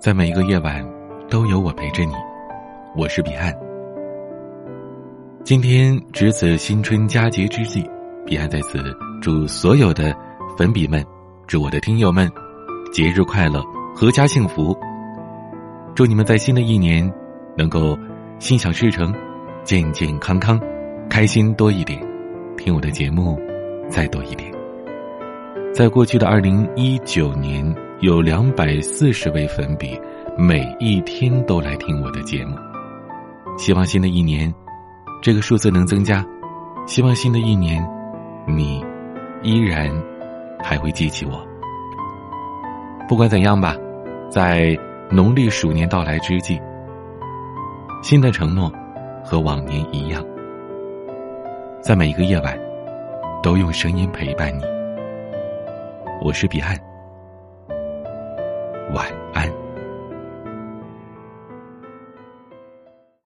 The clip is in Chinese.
在每一个夜晚，都有我陪着你。我是彼岸。今天值此新春佳节之际，彼岸在此祝所有的粉笔们，祝我的听友们节日快乐，阖家幸福。祝你们在新的一年能够心想事成，健健康康，开心多一点，听我的节目再多一点。在过去的二零一九年。有两百四十位粉笔，每一天都来听我的节目。希望新的一年，这个数字能增加。希望新的一年，你依然还会记起我。不管怎样吧，在农历鼠年到来之际，新的承诺和往年一样，在每一个夜晚，都用声音陪伴你。我是彼岸。晚安。